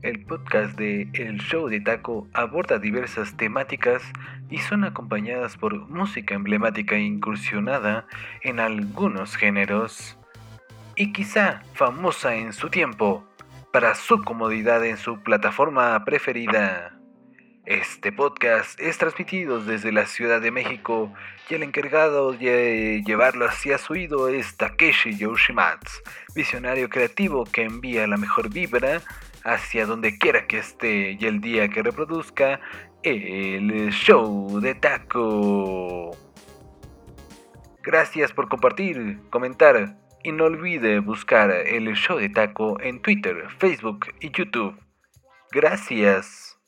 El podcast de El Show de Taco aborda diversas temáticas y son acompañadas por música emblemática incursionada en algunos géneros y quizá famosa en su tiempo para su comodidad en su plataforma preferida. Este podcast es transmitido desde la Ciudad de México y el encargado de llevarlo hacia su oído es Takeshi Yoshimatsu, visionario creativo que envía la mejor vibra hacia donde quiera que esté y el día que reproduzca el show de taco. Gracias por compartir, comentar y no olvide buscar el show de taco en Twitter, Facebook y YouTube. Gracias.